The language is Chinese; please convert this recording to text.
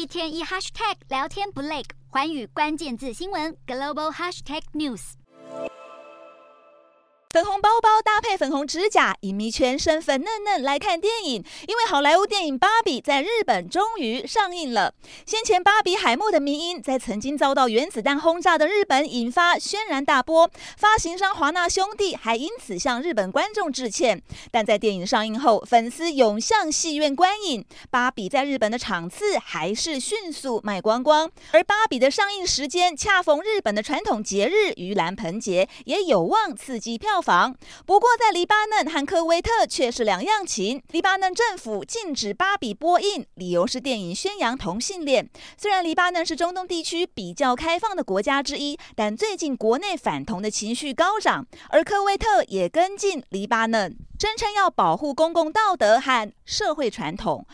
一天一 hashtag 聊天不累，环宇关键字新闻 global hashtag news。粉红包包粉红指甲，影迷全身粉嫩嫩来看电影。因为好莱坞电影《芭比》在日本终于上映了。先前芭比海默的迷因在曾经遭到原子弹轰炸的日本引发轩然大波，发行商华纳兄弟还因此向日本观众致歉。但在电影上映后，粉丝涌向戏院观影，芭比在日本的场次还是迅速卖光光。而芭比的上映时间恰逢日本的传统节日盂兰盆节，也有望刺激票房。不过，在黎巴嫩和科威特却是两样情。黎巴嫩政府禁止芭比播映，理由是电影宣扬同性恋。虽然黎巴嫩是中东地区比较开放的国家之一，但最近国内反同的情绪高涨，而科威特也跟进黎巴嫩。声称要保护公共道德和社会传统。